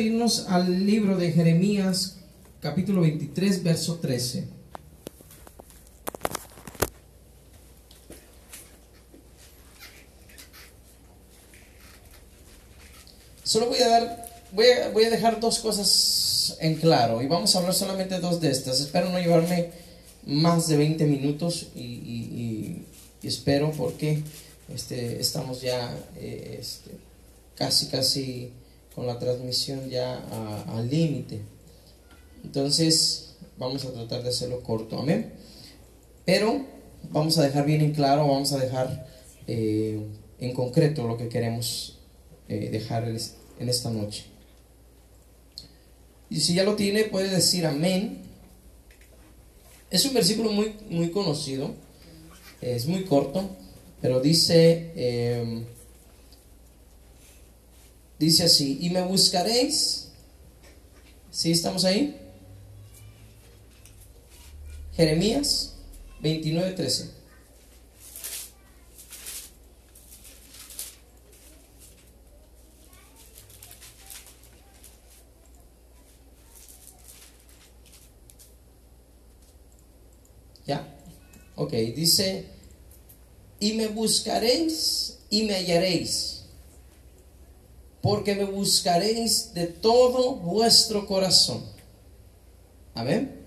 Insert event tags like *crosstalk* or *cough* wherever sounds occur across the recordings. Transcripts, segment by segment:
irnos al libro de Jeremías, capítulo 23, verso 13. Solo voy a dar, voy a, voy a dejar dos cosas en claro y vamos a hablar solamente dos de estas. Espero no llevarme más de 20 minutos y espero porque este, estamos ya eh, este, casi casi con la transmisión ya al límite. Entonces vamos a tratar de hacerlo corto, amén. Pero vamos a dejar bien en claro, vamos a dejar eh, en concreto lo que queremos eh, dejar en es- en esta noche. Y si ya lo tiene, puede decir amén. Es un versículo muy, muy conocido, es muy corto, pero dice, eh, dice así, y me buscaréis, ¿sí estamos ahí? Jeremías 29, 13. ¿Ya? Ok, dice, y me buscaréis y me hallaréis, porque me buscaréis de todo vuestro corazón. Amén.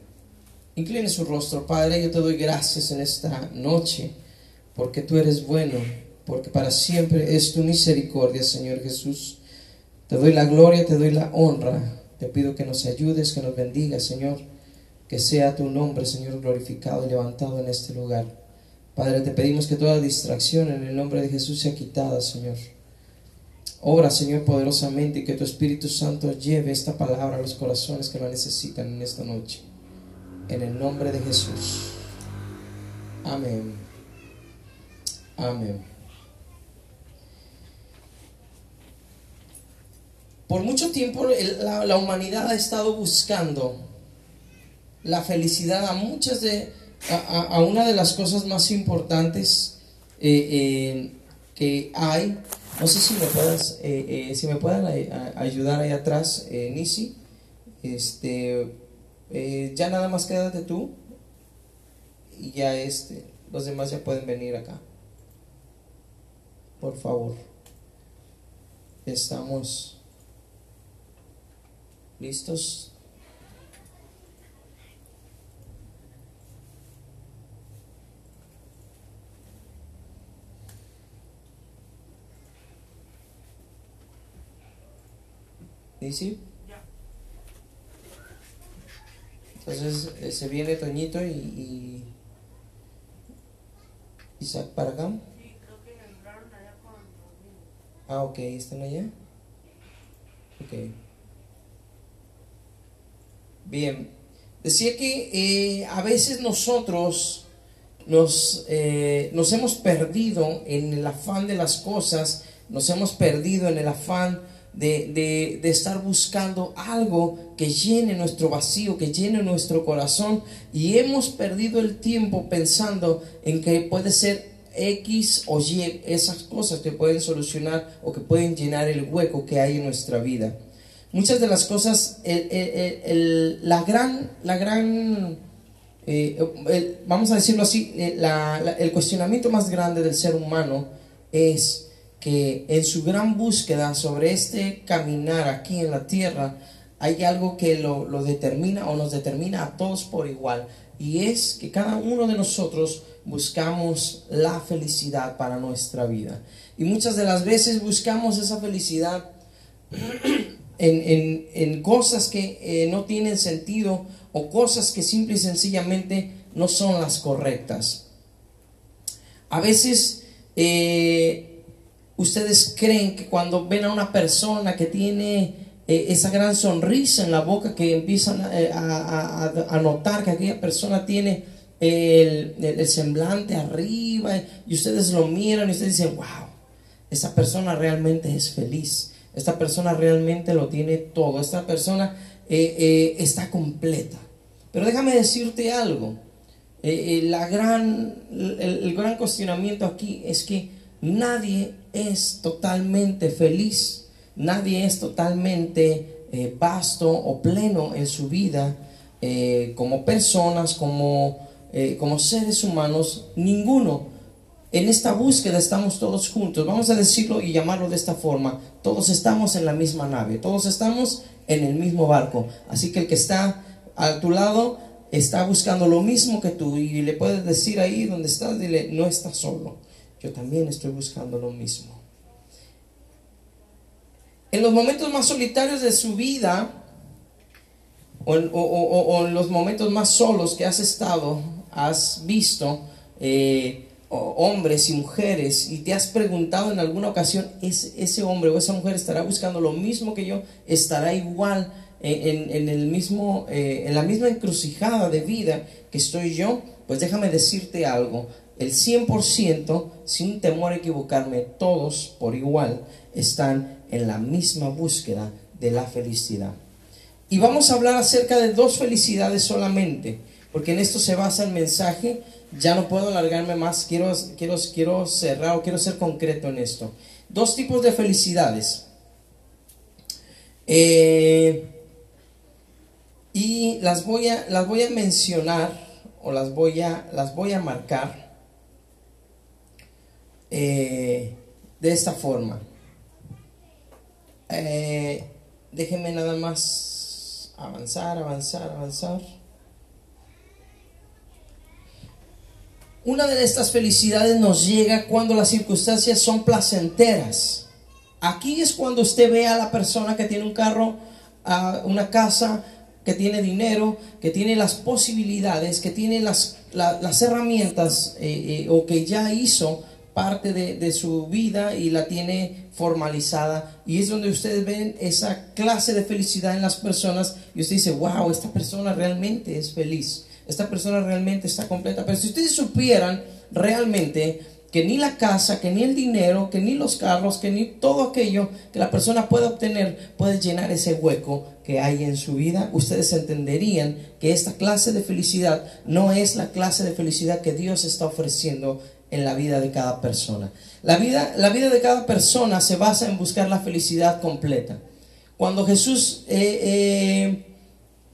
Incline su rostro, Padre, yo te doy gracias en esta noche, porque tú eres bueno, porque para siempre es tu misericordia, Señor Jesús. Te doy la gloria, te doy la honra. Te pido que nos ayudes, que nos bendigas, Señor. Que sea tu nombre, Señor, glorificado y levantado en este lugar. Padre, te pedimos que toda distracción en el nombre de Jesús sea quitada, Señor. Obra, Señor, poderosamente que tu Espíritu Santo lleve esta palabra a los corazones que la necesitan en esta noche. En el nombre de Jesús. Amén. Amén. Por mucho tiempo la, humanidad ha estado buscando la felicidad a muchas de a- a una de las cosas más importantes eh, eh, que hay no sé si me puedas eh, eh, si me puedan a- ayudar ahí atrás eh, Nisi. Este eh, ya nada más quédate tú y ya este los demás ya pueden venir acá. Por favor. Estamos listos Nisi Entonces eh, se viene Toñito y, y Isaac para acá. Sí, creo que entraron allá con. Ah, ok, ¿están allá? Ok. Bien. Decía que eh, a veces nosotros nos, eh, nos hemos perdido en el afán de las cosas, nos hemos perdido en el afán de, de- de estar buscando algo que llene nuestro vacío, que llene nuestro corazón y hemos perdido el tiempo pensando en que puede ser X o Y, esas cosas que pueden solucionar o que pueden llenar el hueco que hay en nuestra vida. Muchas de las cosas, el- el- el- la gran, la gran eh, vamos a decirlo así, eh, la- el cuestionamiento más grande del ser humano es que en su gran búsqueda sobre este caminar aquí en la tierra, hay algo que lo, lo determina o nos determina a todos por igual, y es que cada uno de nosotros buscamos la felicidad para nuestra vida. Y muchas de las veces buscamos esa felicidad *clears throat* en, en- en cosas que eh, no tienen sentido o cosas que simple y sencillamente no son las correctas. A veces eh, ustedes creen que cuando ven a una persona que tiene eh, esa gran sonrisa en la boca, que empiezan a, eh, notar que aquella persona tiene el, el- semblante arriba y ustedes lo miran y ustedes dicen, wow, esa persona realmente es feliz. Esta persona realmente lo tiene todo. Esta persona eh, eh, está completa. Pero déjame decirte algo. Eh, eh, la gran, el gran cuestionamiento aquí es que nadie es totalmente feliz. Nadie es totalmente eh, vasto o pleno en su vida eh, como personas, como, eh, como seres humanos, ninguno. En esta búsqueda estamos todos juntos, vamos a decirlo y llamarlo de esta forma, todos estamos en la misma nave, todos estamos en el mismo barco, así que el que está a tu lado está buscando lo mismo que tú y le puedes decir ahí donde estás, dile, no estás solo, yo también estoy buscando lo mismo. En los momentos más solitarios de su vida, o en, los momentos más solos que has estado, has visto eh, hombres y mujeres y te has preguntado en alguna ocasión, ¿es, ¿ese hombre o esa mujer estará buscando lo mismo que yo? ¿Estará igual en el mismo, eh, en la misma encrucijada de vida que estoy yo? Pues déjame decirte algo, el 100%, sin temor a equivocarme, todos por igual están en la misma búsqueda de la felicidad. Y vamos a hablar acerca de dos felicidades solamente, porque en esto se basa el mensaje. Ya no puedo alargarme más, quiero, quiero, quiero cerrar o quiero ser concreto en esto. Dos tipos de felicidades. Eh, y las voy, a, las voy a mencionar o las voy a, las voy a marcar eh, de esta forma. Eh, déjenme nada más avanzar, avanzar, avanzar. Una de estas felicidades nos llega cuando las circunstancias son placenteras. Aquí es cuando usted ve a la persona que tiene un carro, una casa, que tiene dinero, que tiene las posibilidades, que tiene las, la- las herramientas eh, eh, o que ya hizo parte de, de su vida y la tiene formalizada. Y es donde ustedes ven esa clase de felicidad en las personas y usted dice, wow, esta persona realmente es feliz. Esta persona realmente está completa. Pero si ustedes supieran realmente que ni la casa, que ni el dinero, que ni los carros, que ni todo aquello que la persona puede obtener puede llenar ese hueco que hay en su vida, ustedes entenderían que esta clase de felicidad no es la clase de felicidad que Dios está ofreciendo en la vida de cada persona. La vida, la vida de cada persona se basa en buscar la felicidad completa. Cuando Jesús eh, eh,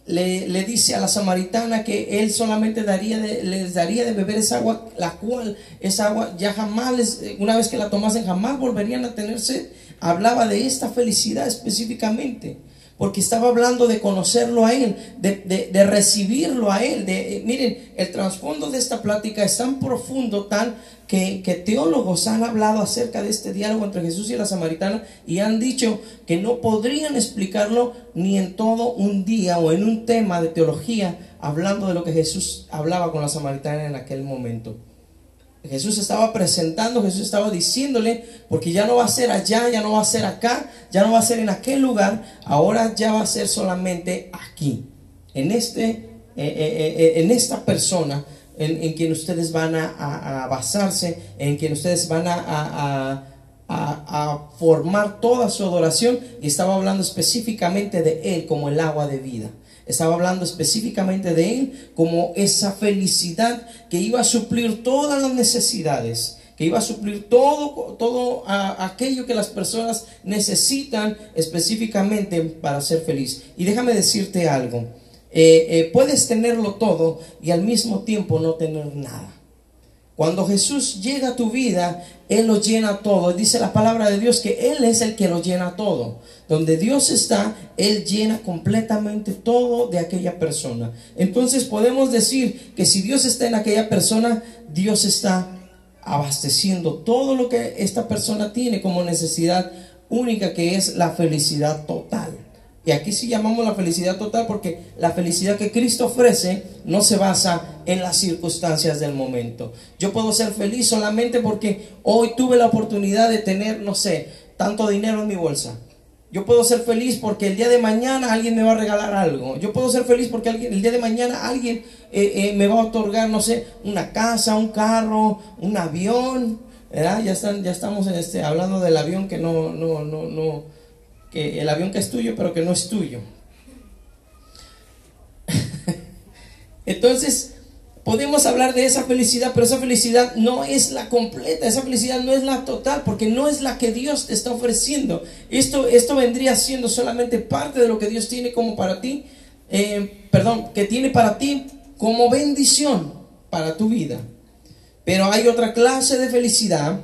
le, le dice a la samaritana que él solamente les daría de beber esa agua, la cual esa agua ya jamás, les- una vez que la tomasen, jamás volverían a tenerse. Hablaba de esta felicidad específicamente, porque estaba hablando de conocerlo a Él, de, de- recibirlo a Él. De, eh, miren, el trasfondo de esta plática es tan profundo, tan que, que teólogos han hablado acerca de este diálogo entre Jesús y la samaritana y han dicho que no podrían explicarlo ni en todo un día o en un tema de teología hablando de lo que Jesús hablaba con la samaritana en aquel momento. Jesús estaba presentando, Jesús estaba diciéndole, porque ya no va a ser allá, ya no va a ser acá, ya no va a ser en aquel lugar, ahora ya va a ser solamente aquí, en, este, eh, eh, eh, en esta persona en, en quien ustedes van a, basarse, en quien ustedes van a formar toda su adoración, y estaba hablando específicamente de Él como el agua de vida. Estaba hablando específicamente de Él como esa felicidad que iba a suplir todas las necesidades, que iba a suplir todo, todo aquello que las personas necesitan específicamente para ser feliz. Y déjame decirte algo, eh, eh, puedes tenerlo todo y al mismo tiempo no tener nada. Cuando Jesús llega a tu vida, Él lo llena todo. Dice la palabra de Dios que Él es el que lo llena todo. Donde Dios está, Él llena completamente todo de aquella persona. Entonces podemos decir que si Dios está en aquella persona, Dios está abasteciendo todo lo que esta persona tiene como necesidad única que es la felicidad total. Y aquí sí llamamos la felicidad total porque la felicidad que Cristo ofrece no se basa en las circunstancias del momento. Yo puedo ser feliz solamente porque hoy tuve la oportunidad de tener, no sé, tanto dinero en mi bolsa. Yo puedo ser feliz porque el día de mañana alguien me va a regalar algo. Yo puedo ser feliz porque alguien, el día de mañana alguien eh, eh, me va a otorgar, no sé, una casa, un carro, un avión. ¿verdad? Ya, están, ya estamos este, hablando del avión que no, no, no, no, que el avión que es tuyo, pero que no es tuyo. *laughs* Entonces, podemos hablar de esa felicidad, pero esa felicidad no es la completa, esa felicidad no es la total, porque no es la que Dios te está ofreciendo. Esto, esto vendría siendo solamente parte de lo que Dios tiene como para ti, eh, perdón, que tiene para ti como bendición para tu vida. Pero hay otra clase de felicidad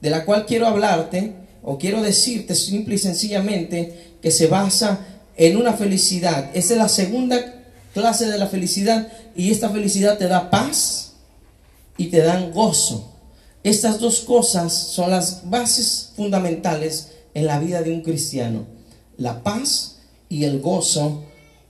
de la cual quiero hablarte o quiero decirte simple y sencillamente que se basa en una felicidad. Esa es la segunda clase de la felicidad y esta felicidad te da paz y te dan gozo. Estas dos cosas son las bases fundamentales en la vida de un cristiano. La paz y el gozo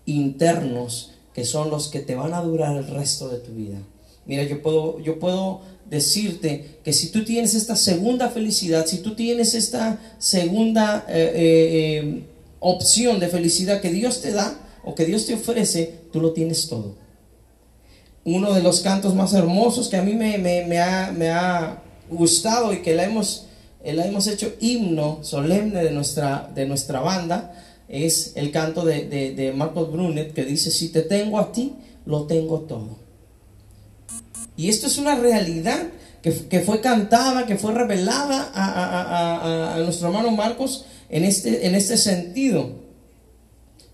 internos que son los que te van a durar el resto de tu vida. Mira, yo puedo, yo puedo decirte que si tú tienes esta segunda felicidad, si tú tienes esta segunda eh, eh, eh, opción de felicidad que Dios te da o que Dios te ofrece, tú lo tienes todo. Uno de los cantos más hermosos que a mí me, me, ha, gustado y que la hemos, la hemos hecho himno solemne de nuestra, de nuestra banda es el canto de, de Marcos Brunet que dice, si te tengo a ti, lo tengo todo. Y esto es una realidad que, fue cantada, que fue revelada a, nuestro hermano Marcos en este, en este sentido.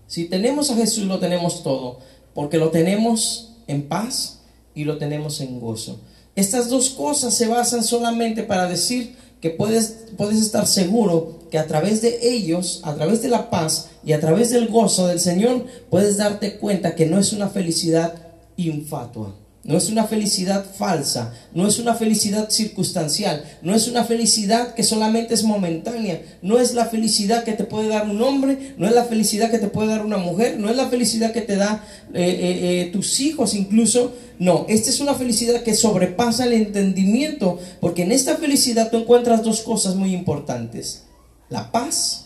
Si tenemos a Jesús, lo tenemos todo, porque lo tenemos en paz y lo tenemos en gozo. Estas dos cosas se basan solamente para decir que puedes, puedes estar seguro que a través de ellos, a través de la paz y a través del gozo del Señor, puedes darte cuenta que no es una felicidad infatua. No es una felicidad falsa, no es una felicidad circunstancial, no es una felicidad que solamente es momentánea, no es la felicidad que te puede dar un hombre, no es la felicidad que te puede dar una mujer, no es la felicidad que te da eh, eh, eh, tus hijos incluso, no, esta es una felicidad que sobrepasa el entendimiento, porque en esta felicidad tú encuentras dos cosas muy importantes, la paz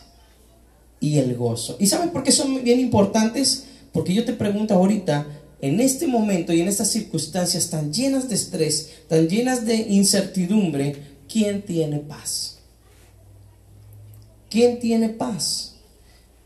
y el gozo. ¿Y sabes por qué son bien importantes? Porque yo te pregunto ahorita, en este momento y en estas circunstancias tan llenas de estrés, tan llenas de incertidumbre, ¿quién tiene paz? ¿Quién tiene paz?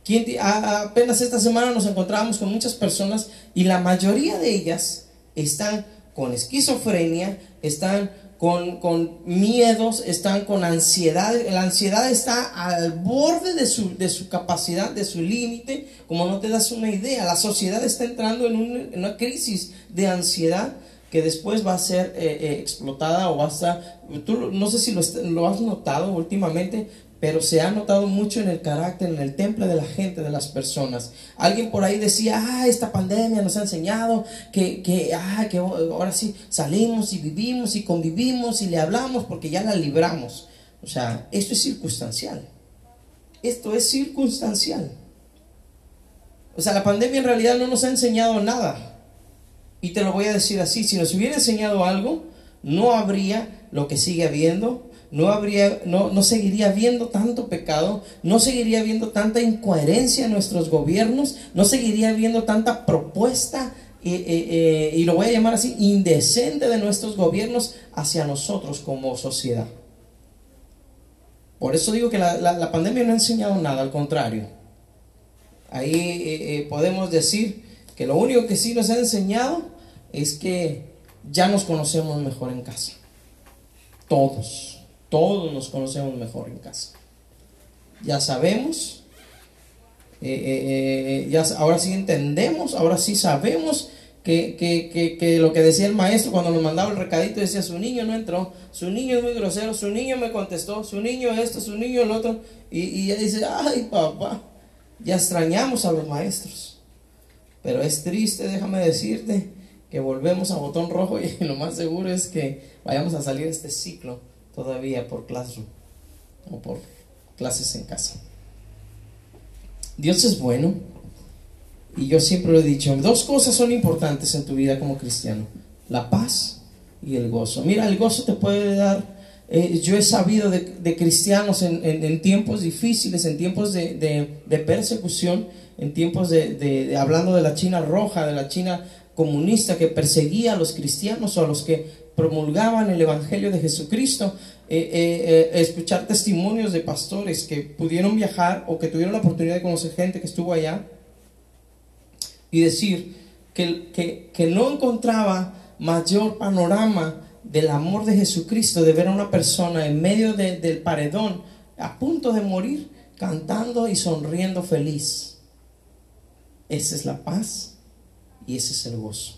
¿Quién apenas esta semana nos encontrábamos con muchas personas y la mayoría de ellas están con esquizofrenia, están con, miedos, están con ansiedad. La ansiedad está al borde de su, de su capacidad, de su límite, como no te das una idea. La sociedad está entrando en, una crisis de ansiedad que después va a ser eh, eh, explotada o va a estar, tú no sé si lo, lo has notado últimamente, pero se ha notado mucho en el carácter, en el temple de la gente, de las personas. Alguien por ahí decía, ah, esta pandemia nos ha enseñado que, que, ah, que ahora sí salimos y vivimos y convivimos y le hablamos porque ya la libramos. O sea, esto es circunstancial. Esto es circunstancial. O sea, la pandemia en realidad no nos ha enseñado nada. Y te lo voy a decir así, si nos hubiera enseñado algo, no habría lo que sigue habiendo no habría, no, no seguiría habiendo tanto pecado, no seguiría habiendo tanta incoherencia en nuestros gobiernos, no seguiría habiendo tanta propuesta, eh, eh, eh, y lo voy a llamar así, indecente de nuestros gobiernos hacia nosotros como sociedad. Por eso digo que la, la, pandemia no ha enseñado nada, al contrario. Ahí podemos decir que lo único que sí nos ha enseñado es que ya nos conocemos mejor en casa. Todos. Todos nos conocemos mejor en casa. Ya sabemos, eh, eh, eh, ya, ahora sí entendemos, ahora sí sabemos que, lo que decía el maestro cuando nos mandaba el recadito decía, su niño no entró, su niño es muy grosero, su niño me contestó, su niño esto, su niño el otro. Y, y ella dice, ay papá, ya extrañamos a los maestros. Pero es triste, déjame decirte, que volvemos a botón rojo *laughs* y lo más seguro es que vayamos a salir de este ciclo todavía por Classroom o por clases en casa. Dios es bueno y yo siempre lo he dicho, dos cosas son importantes en tu vida como cristiano, la paz y el gozo. Mira, el gozo te puede dar, eh, yo he sabido de, cristianos en, tiempos difíciles, en tiempos de, persecución, en tiempos de, hablando de la China roja, de la China comunista que perseguía a los cristianos o a los que promulgaban el Evangelio de Jesucristo, eh, eh, eh, escuchar testimonios de pastores que pudieron viajar o que tuvieron la oportunidad de conocer gente que estuvo allá y decir que, que, no encontraba mayor panorama del amor de Jesucristo, de ver a una persona en medio de- del paredón, a punto de morir, cantando y sonriendo feliz. Esa es la paz y ese es el gozo.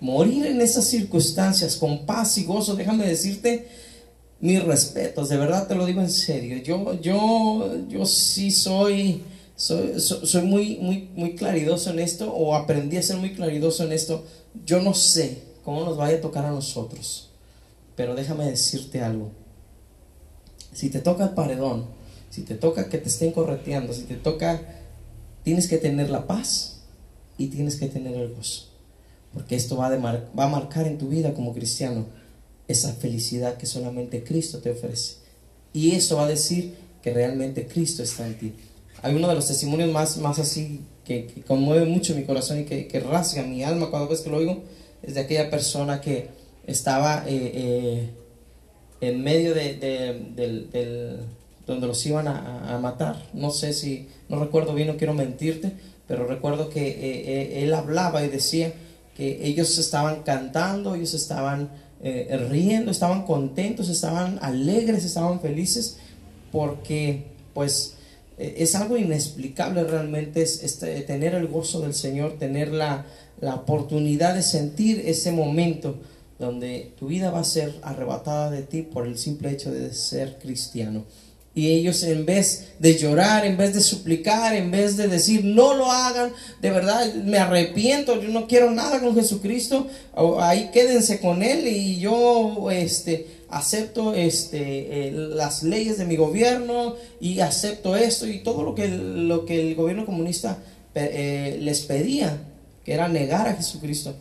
Morir en esas circunstancias con paz y gozo, déjame decirte mis respetos, de verdad te lo digo en serio. Yo, yo, yo sí soy, soy, so- soy muy, muy, muy claridoso en esto, o aprendí a ser muy claridoso en esto. Yo no sé cómo nos vaya a tocar a nosotros, pero déjame decirte algo. Si te toca el paredón, si te toca que te estén correteando, si te toca, tienes que tener la paz y tienes que tener el gozo. Porque esto va, a demar- va a marcar en tu vida como cristiano esa felicidad que solamente Cristo te ofrece. Y eso va a decir que realmente Cristo está en ti. Hay uno de los testimonios más, más así que, que conmueve mucho mi corazón y que, que rasga mi alma cada vez que lo oigo, es de aquella persona que estaba eh, eh, en medio de, de- del- donde los iban a, a matar. No sé si, no recuerdo bien, no quiero mentirte, pero recuerdo que eh, eh, él hablaba y decía que ellos estaban cantando, ellos estaban eh, riendo, estaban contentos, estaban alegres, estaban felices, porque pues eh, es algo inexplicable realmente, es, este, tener el gozo del Señor, tener la, la oportunidad de sentir ese momento donde tu vida va a ser arrebatada de ti por el simple hecho de ser cristiano. Y ellos en vez de llorar, en vez de suplicar, en vez de decir no lo hagan, de verdad me arrepiento, yo no quiero nada con Jesucristo, ahí quédense con él y yo este acepto este eh, las leyes de mi gobierno y acepto esto y todo lo que lo que el gobierno comunista eh, les pedía, que era negar a Jesucristo.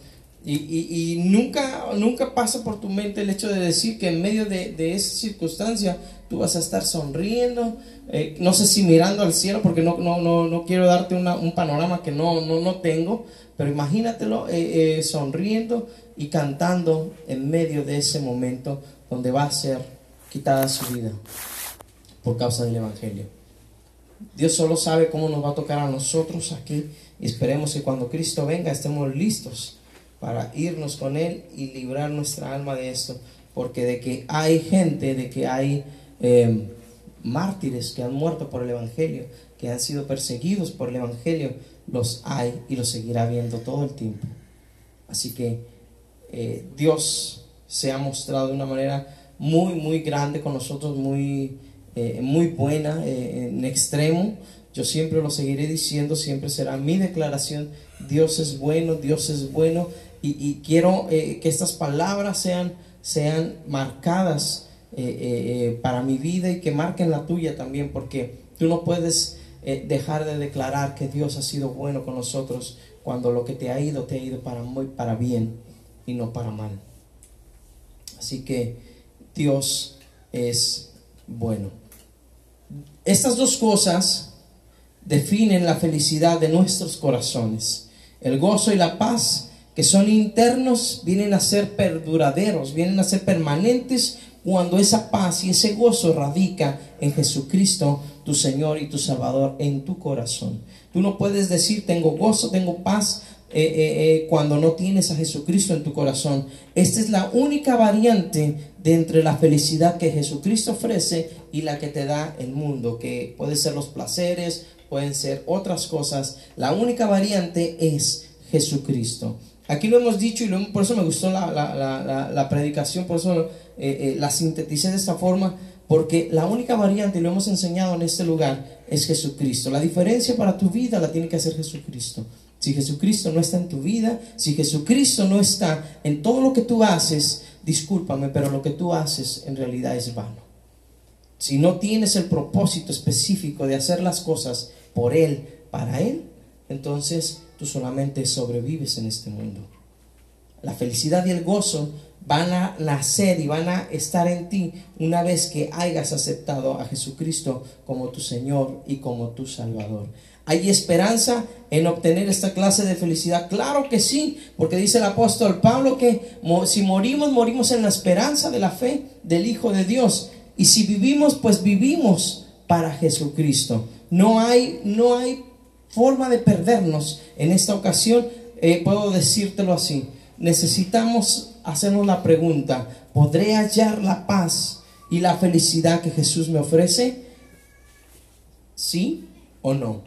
Y, nunca, nunca pasa por tu mente el hecho de decir que en medio de, de esa circunstancia tú vas a estar sonriendo, eh, no sé si mirando al cielo, porque no, no, no, no quiero darte un panorama que no, no, no tengo, pero imagínatelo eh, eh, sonriendo y cantando en medio de ese momento donde va a ser quitada su vida por causa del Evangelio. Dios solo sabe cómo nos va a tocar a nosotros aquí y esperemos que cuando Cristo venga estemos listos para irnos con Él y librar nuestra alma de esto, porque de que hay gente, de que hay eh, mártires que han muerto por el Evangelio, que han sido perseguidos por el Evangelio, los hay y los seguirá viendo todo el tiempo. Así que eh, Dios se ha mostrado de una manera muy, muy grande con nosotros, muy, eh, muy buena, eh, en extremo. Yo siempre lo seguiré diciendo, siempre será mi declaración. Dios es bueno, Dios es bueno. Y, quiero eh, que estas palabras sean, sean marcadas eh, eh, para mi vida y que marquen la tuya también, porque tú no puedes dejar de declarar que Dios ha sido bueno con nosotros cuando lo que te ha ido, te ha ido para muy para bien y no para mal. Así que Dios es bueno. Estas dos cosas definen la felicidad de nuestros corazones. El gozo y la paz, que son internos, vienen a ser perduraderos, vienen a ser permanentes cuando esa paz y ese gozo radica en Jesucristo, tu Señor y tu Salvador, en tu corazón. Tú no puedes decir tengo gozo, tengo paz, eh, eh, eh, cuando no tienes a Jesucristo en tu corazón. Esta es la única variante de entre la felicidad que Jesucristo ofrece y la que te da el mundo, que puede ser los placeres, pueden ser otras cosas. La única variante es Jesucristo. Aquí lo hemos dicho y por eso me gustó la, la- la- la- la predicación, por eso eh, eh, la sinteticé de esta forma, porque la única variante, y lo hemos enseñado en este lugar, es Jesucristo. La diferencia para tu vida la tiene que hacer Jesucristo. Si Jesucristo no está en tu vida, si Jesucristo no está en todo lo que tú haces, discúlpame, pero lo que tú haces en realidad es vano. Si no tienes el propósito específico de hacer las cosas por Él, para Él, entonces tú solamente sobrevives en este mundo. La felicidad y el gozo van a nacer y van a estar en ti una vez que hayas aceptado a Jesucristo como tu Señor y como tu Salvador. ¿Hay esperanza en obtener esta clase de felicidad? Claro que sí, porque dice el apóstol Pablo que si morimos, morimos en la esperanza de la fe del Hijo de Dios. Y si vivimos, pues vivimos para Jesucristo. No hay, no hay forma de perdernos en esta ocasión. eh, puedo decírtelo así. necesitamos hacernos la pregunta, ¿podré hallar la paz y la felicidad que Jesús me ofrece? ¿Sí o no?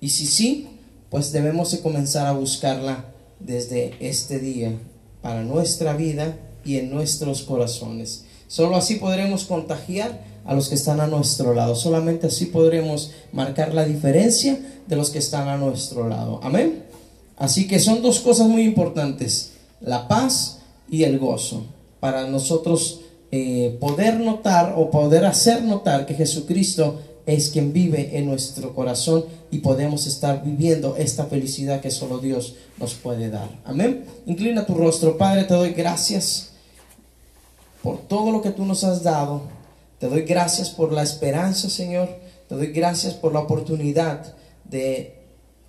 Y si sí, pues debemos de comenzar a buscarla desde este día para nuestra vida y en nuestros corazones. Solo así podremos contagiar a los que están a nuestro lado. Solamente así podremos marcar la diferencia de los que están a nuestro lado. Amén. Así que son dos cosas muy importantes, la paz y el gozo, para nosotros eh, poder notar o poder hacer notar que Jesucristo es quien vive en nuestro corazón y podemos estar viviendo esta felicidad que solo Dios nos puede dar. Amén. Inclina tu rostro, Padre, te doy gracias por todo lo que tú nos has dado. Te doy gracias por la esperanza, Señor. Te doy gracias por la oportunidad de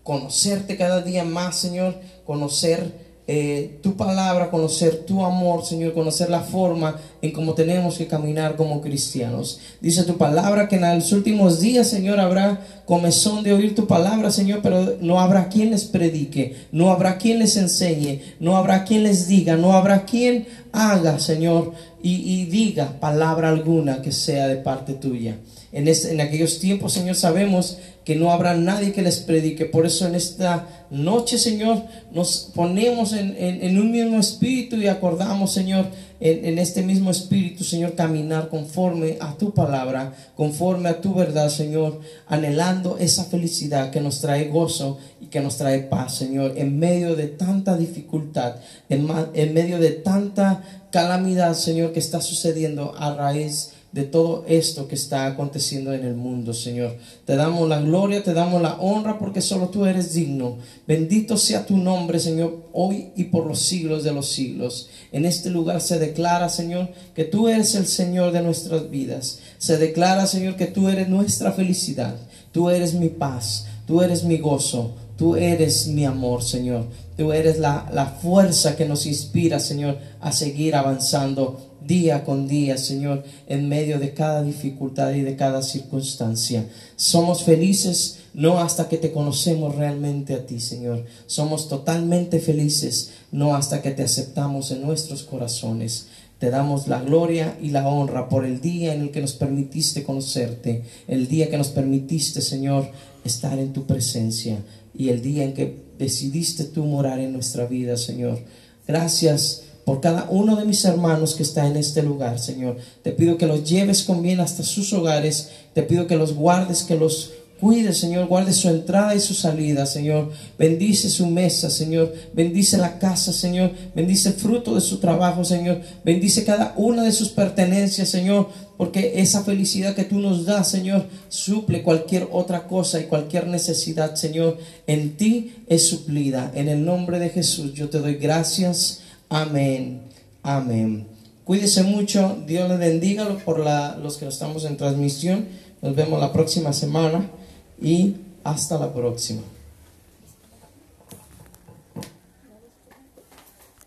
conocerte cada día más, Señor. Conocer eh, tu palabra, conocer tu amor, Señor, conocer la forma en cómo tenemos que caminar como cristianos. Dice tu palabra que en los últimos días, Señor, habrá comezón de oír tu palabra, Señor, pero no habrá quien les predique, no habrá quien les enseñe, no habrá quien les diga, no habrá quien haga, Señor, y, diga palabra alguna que sea de parte tuya. En, este, en aquellos tiempos, Señor, sabemos que no habrá nadie que les predique. Por eso en esta noche, Señor, nos ponemos en, en, un mismo espíritu y acordamos, Señor, en, en, este mismo espíritu, Señor, caminar conforme a tu palabra, conforme a tu verdad, Señor, anhelando esa felicidad que nos trae gozo y que nos trae paz, Señor, en medio de tanta dificultad, en, en medio de tanta calamidad, Señor, que está sucediendo a raíz de todo esto que está aconteciendo en el mundo, Señor. Te damos la gloria, te damos la honra porque solo tú eres digno. Bendito sea tu nombre, Señor, hoy y por los siglos de los siglos. En este lugar se declara, Señor, que tú eres el Señor de nuestras vidas. Se declara, Señor, que tú eres nuestra felicidad. Tú eres mi paz, tú eres mi gozo, tú eres mi amor, Señor. Tú eres la, la fuerza que nos inspira, Señor, a seguir avanzando día con día, Señor, en medio de cada dificultad y de cada circunstancia. Somos felices no hasta que te conocemos realmente a ti, Señor. Somos totalmente felices no hasta que te aceptamos en nuestros corazones. Te damos la gloria y la honra por el día en el que nos permitiste conocerte, el día que nos permitiste, Señor, estar en tu presencia y el día en que decidiste tú morar en nuestra vida, Señor. Gracias por cada uno de mis hermanos que está en este lugar, Señor. Te pido que los lleves con bien hasta sus hogares. Te pido que los guardes, que los cuides, Señor. Guarde su entrada y su salida, Señor. Bendice su mesa, Señor. Bendice la casa, Señor. Bendice el fruto de su trabajo, Señor. Bendice cada una de sus pertenencias, Señor. Porque esa felicidad que tú nos das, Señor, suple cualquier otra cosa y cualquier necesidad, Señor. En ti es suplida. En el nombre de Jesús yo te doy gracias. Amén. Amén. Cuídese mucho. Dios le bendiga por la, los que estamos en transmisión. Nos vemos la próxima semana y hasta la próxima.